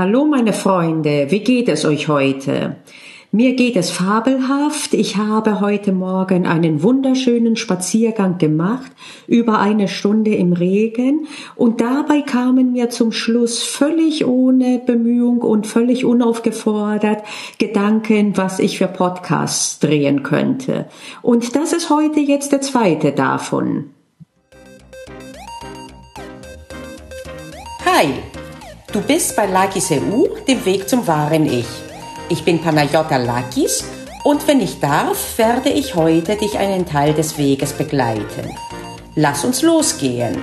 Hallo meine Freunde, wie geht es euch heute? Mir geht es fabelhaft. Ich habe heute Morgen einen wunderschönen Spaziergang gemacht, über eine Stunde im Regen, und dabei kamen mir zum Schluss völlig ohne Bemühung und völlig unaufgefordert Gedanken, was ich für Podcasts drehen könnte. Und das ist heute jetzt der zweite davon. Hi, du bist bei Lakis EU, dem Weg zum wahren Ich. Ich bin Panayota Lakis und wenn ich darf, werde ich heute dich einen Teil des Weges begleiten. Lass uns losgehen.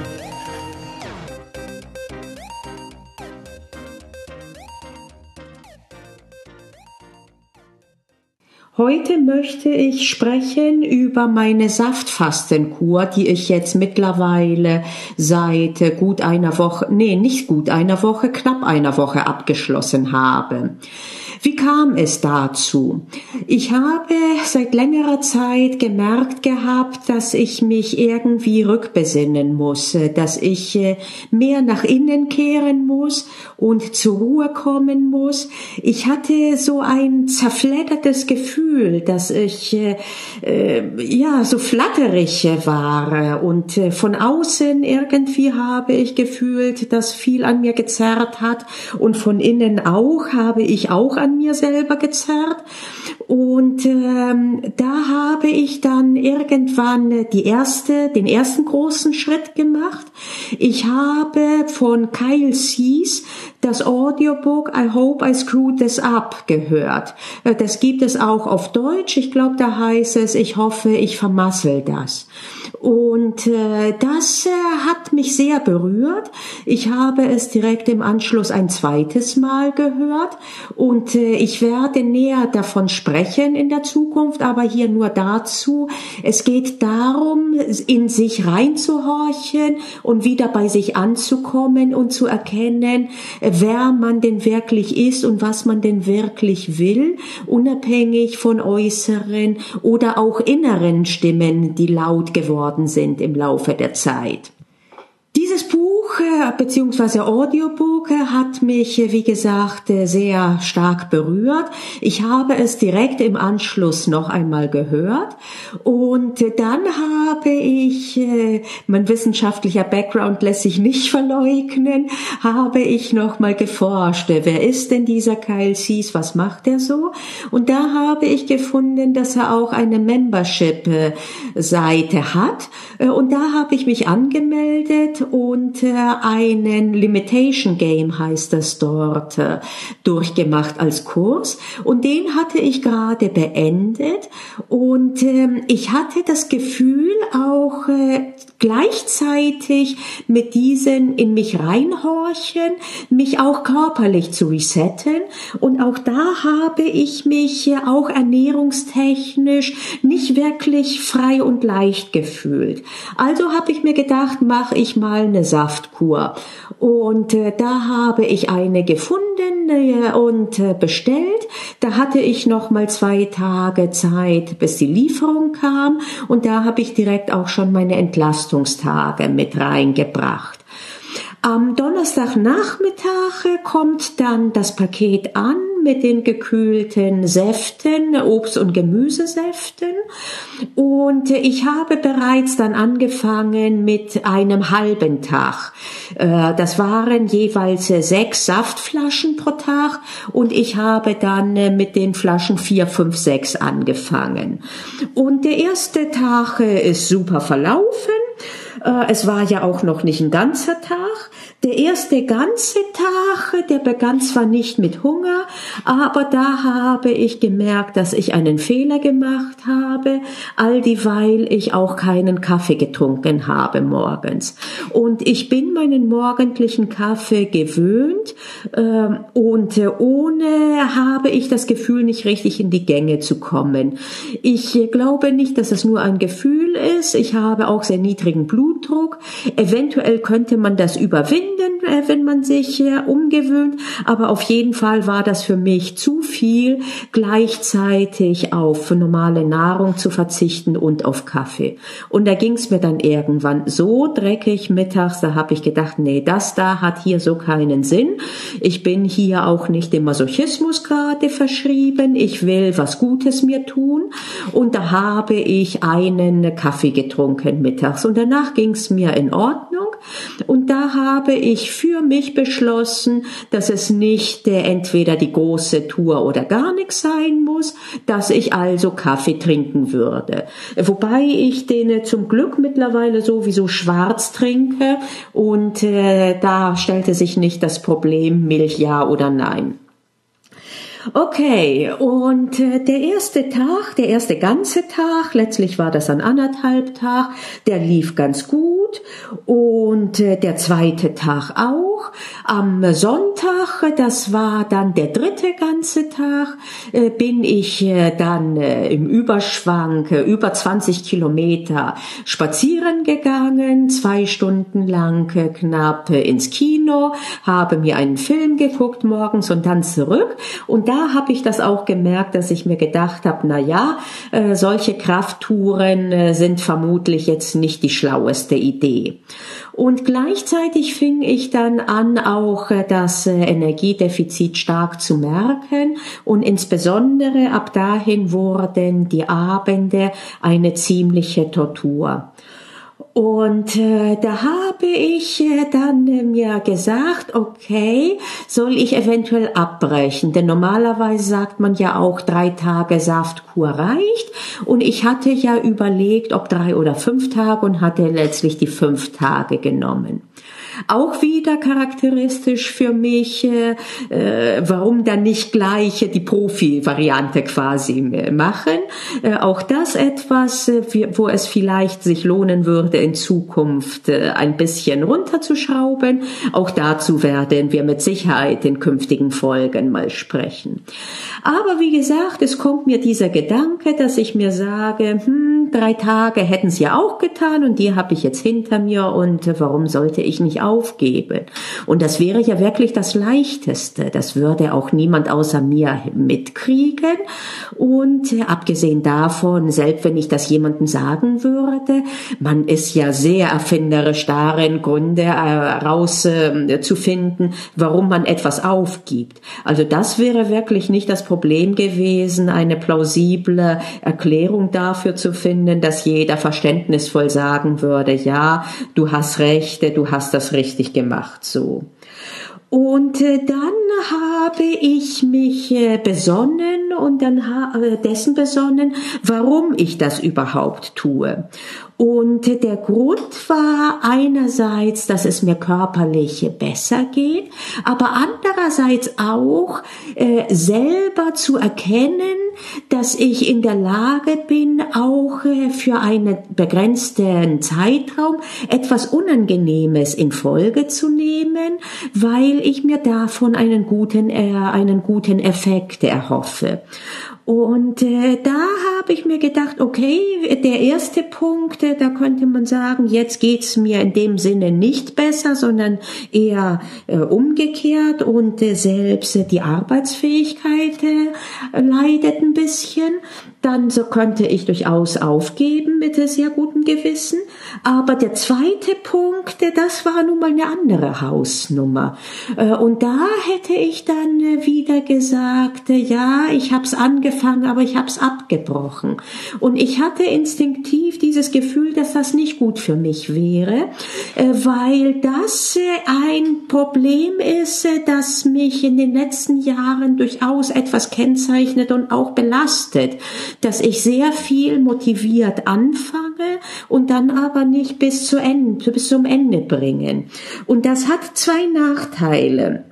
Heute möchte ich sprechen über meine Saftfastenkur, die ich jetzt mittlerweile seit gut einer Woche, nee, nicht gut einer Woche, knapp einer Woche abgeschlossen habe. Wie kam es dazu? Ich habe seit längerer Zeit gemerkt gehabt, dass ich mich irgendwie rückbesinnen muss, dass ich äh, mehr nach innen kehren muss und zur Ruhe kommen muss. Ich hatte so ein zerfleddertes Gefühl, dass ich äh, äh ja so flatterig war und äh, von außen irgendwie habe ich gefühlt, dass viel an mir gezerrt hat und von innen auch habe ich auch an mir selber gezerrt. Und ähm, da habe ich dann irgendwann die erste, den ersten großen Schritt gemacht. Ich habe von Kyle Sees das Audiobook I Hope I Screwed This Up gehört. Äh, das gibt es auch auf Deutsch. Ich glaube, da heißt es, ich hoffe, ich vermassel das. Und äh, das äh, hat mich sehr berührt. Ich habe es direkt im Anschluss ein zweites Mal gehört und äh, ich werde näher davon sprechen in der Zukunft, aber hier nur dazu. Es geht darum, in sich reinzuhorchen und wieder bei sich anzukommen und zu erkennen, wer man denn wirklich ist und was man denn wirklich will, unabhängig von äußeren oder auch inneren Stimmen, die laut geworden sind im Laufe der Zeit. Buch äh, bzw. Audiobook hat mich, äh, wie gesagt, äh, sehr stark berührt. Ich habe es direkt im Anschluss noch einmal gehört und dann habe ich, mein wissenschaftlicher Background lässt sich nicht verleugnen, habe ich noch mal geforscht, wer ist denn dieser Kyle Sees, was macht er so? Und da habe ich gefunden, dass er auch eine Membership-Seite hat und da habe ich mich angemeldet und äh, einen Limitation Game heißt das dort äh, durchgemacht als Kurs. Und den hatte ich gerade beendet. Und ähm, ich hatte das Gefühl auch äh, gleichzeitig mit diesen in mich reinhorchen, mich auch körperlich zu resetten. Und auch da habe ich mich auch ernährungstechnisch nicht wirklich frei und leicht gefühlt. Also habe ich mir gedacht, mache ich mal eine Saftkur und äh, da habe ich eine gefunden äh, und äh, bestellt. Da hatte ich noch mal zwei Tage Zeit, bis die Lieferung kam und da habe ich direkt auch schon meine Entlastungstage mit reingebracht. Am Donnerstagnachmittag kommt dann das Paket an mit den gekühlten Säften, Obst- und Gemüsesäften. Und ich habe bereits dann angefangen mit einem halben Tag. Äh, das waren jeweils sechs Saftflaschen pro Tag und ich habe dann mit den Flaschen vier, fünf, sechs angefangen. Und der erste Tag ist super verlaufen. Äh, es war ja auch noch nicht ein ganzer Tag. Der erste ganze Tag, der begann zwar nicht mit Hunger, aber da habe ich gemerkt, dass ich einen Fehler gemacht habe, all dieweil ich auch keinen Kaffee getrunken habe morgens. Und ich bin meinen morgendlichen Kaffee gewöhnt äh, und äh, ohne habe ich das Gefühl, nicht richtig in die Gänge zu kommen. Ich glaube nicht, dass es nur ein Gefühl ist. Ich habe auch sehr niedrigen Blutdruck. Eventuell könnte man das überwinden äh, wenn man sich äh, umgewöhnt, aber auf jeden Fall war das für mich zu viel, gleichzeitig auf normale Nahrung zu verzichten und auf Kaffee. Und da ging es mir dann irgendwann so dreckig mittags, da habe ich gedacht, nee, das da hat hier so keinen Sinn. Ich bin hier auch nicht dem Masochismus gerade verschrieben. Ich will was Gutes mir tun. Und da habe ich einen Kaffee getrunken mittags. Und danach ging es mir in Ordnung. Und da habe ich für mich beschlossen, dass es nicht äh, entweder die große Tour oder gar nichts sein muss, dass ich also Kaffee trinken würde. Wobei ich den äh, zum Glück mittlerweile sowieso schwarz trinke und äh, da stellte sich nicht das Problem Milch ja oder nein. Okay, und äh, der erste Tag, der erste ganze Tag, letztlich war das ein anderthalb Tag, der lief ganz gut und äh, der zweite Tag auch. Am Sonntag, das war dann der dritte ganze Tag, äh, bin ich dann im Überschwang äh, über 20 Kilometer spazieren gegangen, zwei Stunden lang knapp ins Kino, habe mir einen Film geguckt morgens und dann zurück und da habe ich das auch gemerkt, dass ich mir gedacht habe, na ja, äh, solche Krafttouren äh, sind vermutlich jetzt nicht die schlaueste Idee. Und gleichzeitig fing ich dann an, auch äh, das äh, Energiedefizit stark zu merken. Und insbesondere ab dahin wurden die Abende eine ziemliche Tortur. Und äh, da habe ich äh, dann äh, mir gesagt, okay, soll ich eventuell abbrechen? Denn normalerweise sagt man ja auch, drei Tage Saftkur reicht. Und ich hatte ja überlegt, ob drei oder fünf Tage und hatte letztlich die fünf Tage genommen. Auch wieder charakteristisch für mich, äh, warum dann nicht gleich die Profi-Variante quasi machen. Äh, auch das etwas, äh, wo es vielleicht sich lohnen würde, in Zukunft äh, ein bisschen runterzuschrauben. Auch dazu werden wir mit Sicherheit in künftigen Folgen mal sprechen. Aber wie gesagt, es kommt mir dieser Gedanke, dass ich mir sage, hm, drei Tage hätten es ja auch getan und die habe ich jetzt hinter mir und warum sollte ich nicht aufgeben. Und das wäre ja wirklich das Leichteste. Das würde auch niemand außer mir mitkriegen. Und äh, abgesehen davon, selbst wenn ich das jemandem sagen würde, man ist ja sehr erfinderisch darin, Gründe herauszufinden, äh, warum man etwas aufgibt. Also das wäre wirklich nicht das Problem gewesen, eine plausible Erklärung dafür zu finden, dass jeder verständnisvoll sagen würde, ja, du hast Rechte, du hast das richtig gemacht, so. Und äh, dann habe ich mich äh, besonnen und dann ha äh, dessen besonnen, warum ich das überhaupt tue. Und der Grund war einerseits, dass es mir körperlich besser geht, aber andererseits auch äh, selber zu erkennen, dass ich in der Lage bin, auch äh, für einen begrenzten Zeitraum etwas Unangenehmes in Folge zu nehmen, weil ich mir davon einen guten, äh, einen guten Effekt erhoffe. Und äh, da habe ich mir gedacht, okay, der erste Punkt, äh, da könnte man sagen, jetzt geht's mir in dem Sinne nicht besser, sondern eher äh, umgekehrt. Und äh, selbst äh, die Arbeitsfähigkeit äh, leidet ein bisschen dann so könnte ich durchaus aufgeben mit sehr gutem Gewissen. Aber der zweite Punkt, das war nun mal eine andere Hausnummer. Äh, und da hätte ich dann wieder gesagt, ja, ich habe es angefangen, aber ich habe es abgebrochen. Und ich hatte instinktiv dieses Gefühl, dass das nicht gut für mich wäre, äh, weil das äh, ein Problem ist, das mich in den letzten Jahren durchaus etwas kennzeichnet und auch belastet dass ich sehr viel motiviert anfange und dann aber nicht bis zu Ende, bis zum Ende bringen. Und das hat zwei Nachteile.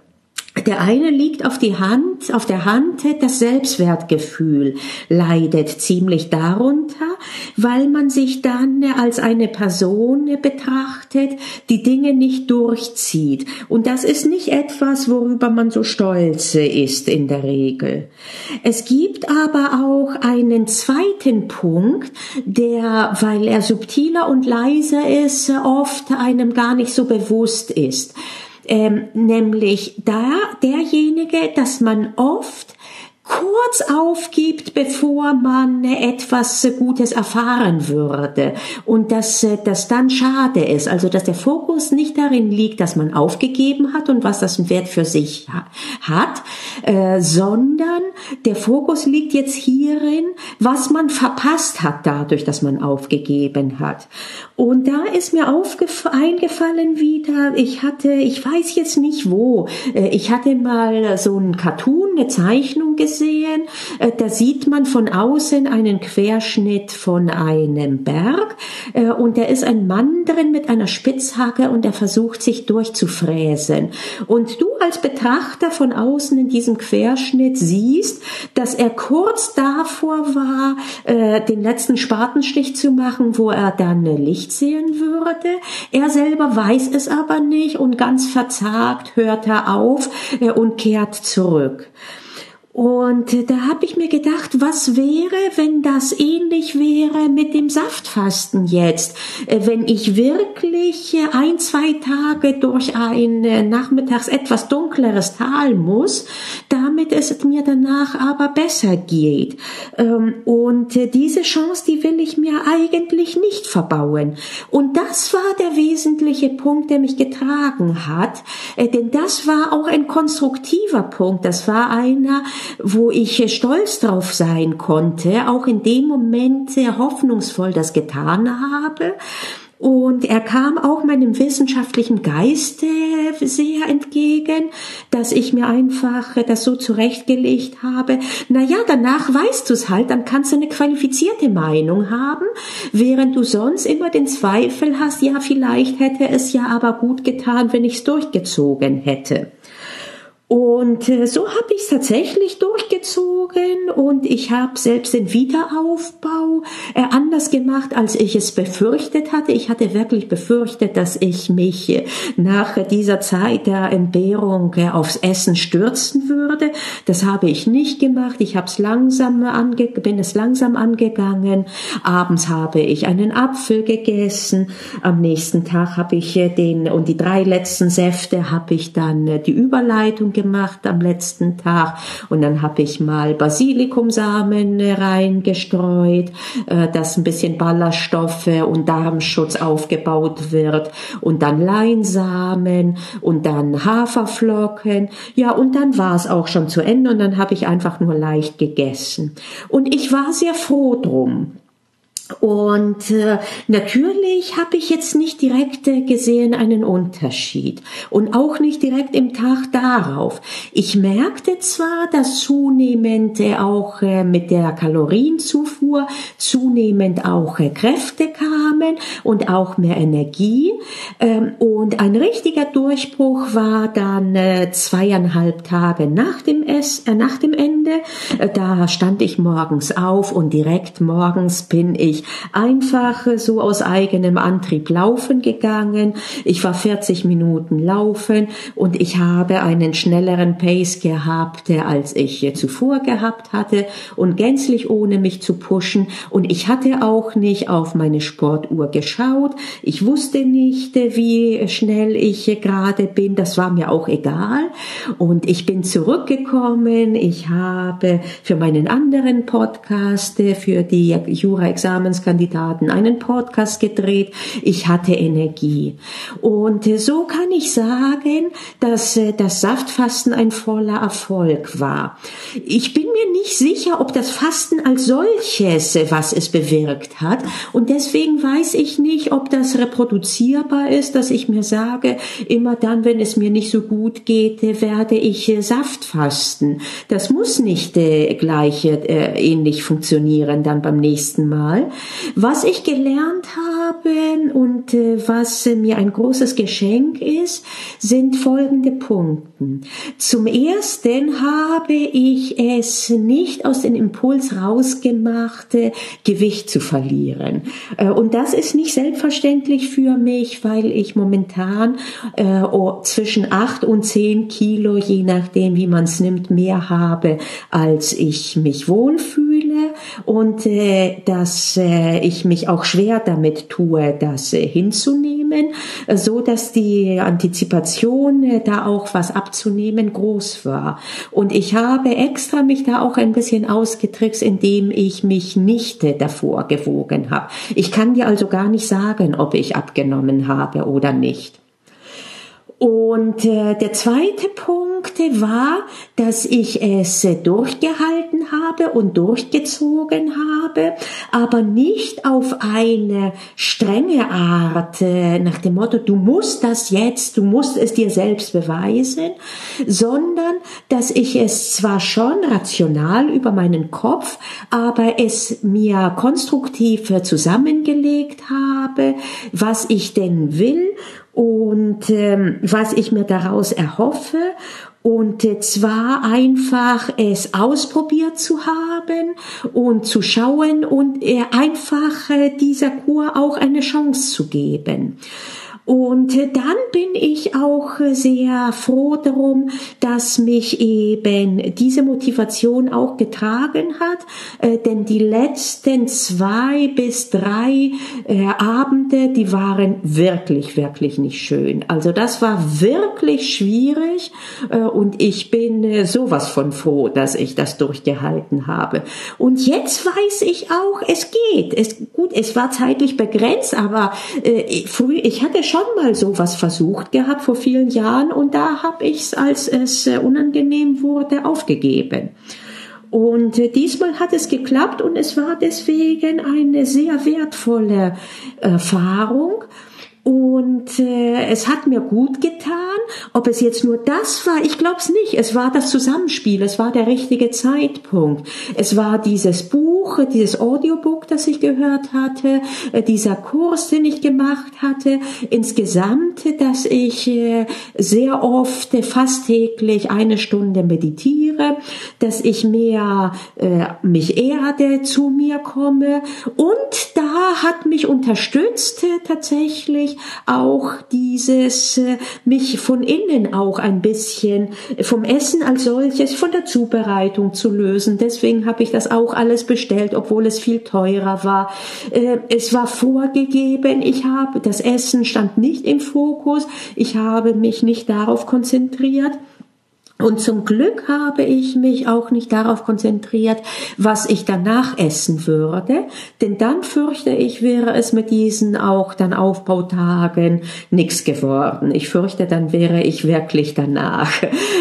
Der eine liegt auf die Hand, auf der Hand, das Selbstwertgefühl leidet ziemlich darunter, weil man sich dann als eine Person betrachtet, die Dinge nicht durchzieht. Und das ist nicht etwas, worüber man so stolz ist in der Regel. Es gibt aber auch einen zweiten Punkt, der, weil er subtiler und leiser ist, oft einem gar nicht so bewusst ist. Ähm, nämlich da derjenige, dass man oft kurz aufgibt, bevor man etwas Gutes erfahren würde und dass das dann schade ist, also dass der Fokus nicht darin liegt, dass man aufgegeben hat und was das einen Wert für sich hat, äh, sondern der Fokus liegt jetzt hierin, was man verpasst hat dadurch, dass man aufgegeben hat. Und da ist mir eingefallen wieder, ich hatte, ich weiß jetzt nicht wo, äh, ich hatte mal so einen Cartoon, eine Zeichnung gesehen. Äh, da sieht man von außen einen Querschnitt von einem Berg äh, und da ist ein Mann drin mit einer Spitzhacke und er versucht sich durchzufräsen. Und du als Betrachter von außen in diesem Querschnitt siehst, dass er kurz davor war, äh, den letzten Spatenstich zu machen, wo er dann Licht sehen würde. Er selber weiß es aber nicht und ganz verzagt hört er auf und kehrt zurück. Und da habe ich mir gedacht, was wäre, wenn das ähnlich wäre mit dem Saftfasten jetzt? Äh, wenn ich wirklich ein, zwei Tage durch ein äh, nachmittags etwas dunkleres Tal muss, damit es mir danach aber besser geht. Ähm, und äh, diese Chance, die will ich mir eigentlich nicht verbauen. Und das war der wesentliche Punkt, der mich getragen hat. Denn das war auch ein konstruktiver Punkt. Das war einer, wo ich stolz drauf sein konnte, auch in dem Moment sehr hoffnungsvoll das getan habe. Und er kam auch meinem wissenschaftlichen Geiste sehr entgegen, dass ich mir einfach das so zurechtgelegt habe. Na ja, danach weißt du es halt, dann kannst du eine qualifizierte Meinung haben, während du sonst immer den Zweifel hast, ja, vielleicht hätte es ja aber gut getan, wenn ich es durchgezogen hätte. Und äh, so habe ich es tatsächlich durchgezogen und ich habe selbst den Wiederaufbau äh, anders gemacht, als ich es befürchtet hatte. Ich hatte wirklich befürchtet, dass ich mich äh, nach dieser Zeit der Entbehrung äh, aufs Essen stürzen würde. Das habe ich nicht gemacht. Ich habe es langsam ange bin es langsam angegangen. Abends habe ich einen Apfel gegessen. Am nächsten Tag habe ich äh, den und die drei letzten Säfte habe ich dann die Überleitung gemacht am letzten Tag und dann habe ich mal Basilikumsamen reingestreut, äh, dass ein bisschen Ballaststoffe und Darmschutz aufgebaut wird und dann Leinsamen und dann Haferflocken. Ja, und dann war es auch schon zu Ende und dann habe ich einfach nur leicht gegessen. Und ich war sehr froh drum. Und äh, natürlich habe ich jetzt nicht direkt äh, gesehen einen Unterschied und auch nicht direkt im Tag darauf. Ich merkte zwar, dass zunehmend äh, auch äh, mit der Kalorienzufuhr zunehmend auch äh, Kräfte kamen und auch mehr Energie. Ähm, und ein richtiger Durchbruch war dann äh, zweieinhalb Tage nach dem, Ess, äh, nach dem Ende. Äh, da stand ich morgens auf und direkt morgens bin ich ich einfach so aus eigenem Antrieb laufen gegangen. Ich war 40 Minuten laufen und ich habe einen schnelleren Pace gehabt, als ich zuvor gehabt hatte und gänzlich ohne mich zu pushen. Und ich hatte auch nicht auf meine Sportuhr geschaut. Ich wusste nicht, wie schnell ich gerade bin. Das war mir auch egal. Und ich bin zurückgekommen. Ich habe für meinen anderen Podcast, für die Jura-Examen Examenskandidaten einen Podcast gedreht. Ich hatte Energie. Und äh, so kann ich sagen, dass äh, das Saftfasten ein voller Erfolg war. Ich bin mir nicht sicher, ob das Fasten als solches, äh, was es bewirkt hat. Und deswegen weiß ich nicht, ob das reproduzierbar ist, dass ich mir sage, immer dann, wenn es mir nicht so gut geht, werde ich Saft fasten. Das muss nicht gleich ähnlich funktionieren dann beim nächsten Mal. Was ich gelernt habe und äh, was äh, mir ein großes Geschenk ist, sind folgende Punkte. Zum ersten habe ich es nicht aus dem Impuls rausgemacht, äh, Gewicht zu verlieren. Äh, und das ist nicht selbstverständlich für mich, weil ich momentan äh, oh, zwischen acht und zehn Kilo, je nachdem wie man es nimmt, mehr habe, als ich mich wohlfühle. Fühle und äh, dass äh, ich mich auch schwer damit tue, das äh, hinzunehmen, so dass die Antizipation äh, da auch was abzunehmen groß war. Und ich habe extra mich da auch ein bisschen ausgetrickst, indem ich mich nicht davor gewogen habe. Ich kann dir also gar nicht sagen, ob ich abgenommen habe oder nicht. Und äh, der zweite Punkt war, dass ich es äh, durchgehalten habe und durchgezogen habe, aber nicht auf eine strenge Art äh, nach dem Motto, du musst das jetzt, du musst es dir selbst beweisen, sondern dass ich es zwar schon rational über meinen Kopf, aber es mir konstruktiv zusammengelegt habe, was ich denn will und ähm, was ich mir daraus erhoffe. Und äh, zwar einfach es ausprobiert zu haben und zu schauen und äh, einfach äh, dieser Kur auch eine Chance zu geben. Und dann bin ich auch sehr froh darum, dass mich eben diese Motivation auch getragen hat, äh, denn die letzten zwei bis drei äh, Abende, die waren wirklich, wirklich nicht schön. Also das war wirklich schwierig äh, und ich bin sowas von froh, dass ich das durchgehalten habe. Und jetzt weiß ich auch, es geht. Es, gut, es war zeitlich begrenzt, aber früh, ich hatte schon schon mal sowas versucht gehabt vor vielen Jahren und da habe ich es, als es äh, unangenehm wurde, aufgegeben. Und äh, diesmal hat es geklappt und es war deswegen eine sehr wertvolle Erfahrung. Und äh, es hat mir gut getan. Ob es jetzt nur das war, ich glaube es nicht. Es war das Zusammenspiel, es war der richtige Zeitpunkt. Es war dieses Buch, dieses Audiobook, das ich gehört hatte, äh, dieser Kurs, den ich gemacht hatte. Insgesamt, dass ich äh, sehr oft, äh, fast täglich eine Stunde meditiere, dass ich mehr äh, mich erde, zu mir komme. Und da hat mich unterstützt äh, auch dieses äh, mich von innen auch ein bisschen vom Essen als solches, von der Zubereitung zu lösen. Deswegen habe ich das auch alles bestellt, obwohl es viel teurer war. Äh, es war vorgegeben, ich habe, das Essen stand nicht im Fokus, ich habe mich nicht darauf konzentriert. Und zum Glück habe ich mich auch nicht darauf konzentriert, was ich danach essen würde, denn dann fürchte ich, wäre es mit diesen auch dann Aufbautagen nichts geworden. Ich fürchte, dann wäre ich wirklich danach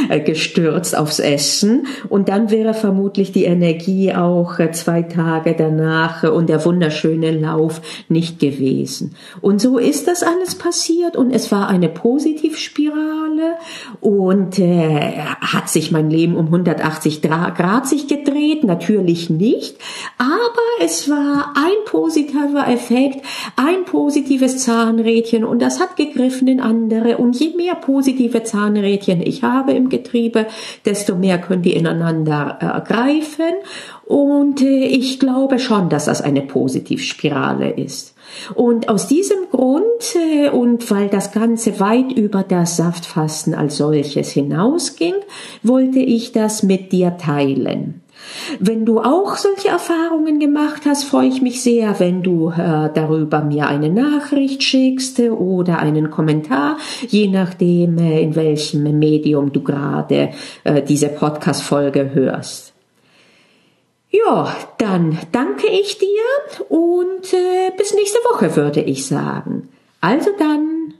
äh, gestürzt aufs Essen und dann wäre vermutlich die Energie auch äh, zwei Tage danach und der wunderschöne Lauf nicht gewesen. Und so ist das alles passiert und es war eine Positivspirale und äh, hat sich mein Leben um 180 Grad sich gedreht? Natürlich nicht. Aber es war ein positiver Effekt, ein positives Zahnrädchen und das hat gegriffen in andere. Und je mehr positive Zahnrädchen ich habe im Getriebe, desto mehr können die ineinander äh, greifen. Und äh, ich glaube schon, dass das eine Positivspirale ist. Und aus diesem Grund äh, und weil das Ganze weit über das Saftfasten als solches hinausging, wollte ich das mit dir teilen. Wenn du auch solche Erfahrungen gemacht hast, freue ich mich sehr, wenn du äh, darüber mir eine Nachricht schickst oder einen Kommentar, je nachdem, äh, in welchem Medium du gerade äh, diese Podcast-Folge hörst. Ja, dann danke ich dir und bis Woche würde ich sagen. Also dann.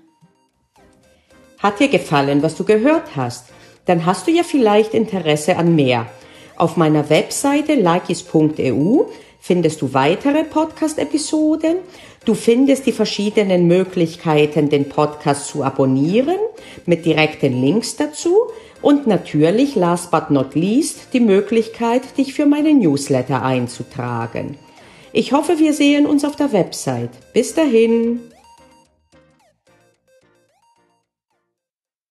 Hat dir gefallen, was du gehört hast? Dann hast du ja vielleicht Interesse an mehr. Auf meiner Webseite likis.eu findest du weitere Podcast-Episoden. Du findest die verschiedenen Möglichkeiten, den Podcast zu abonnieren, mit direkten Links dazu und natürlich, last but not least, die Möglichkeit, dich für meine Newsletter einzutragen. Ich hoffe, wir sehen uns auf der Website. Bis dahin.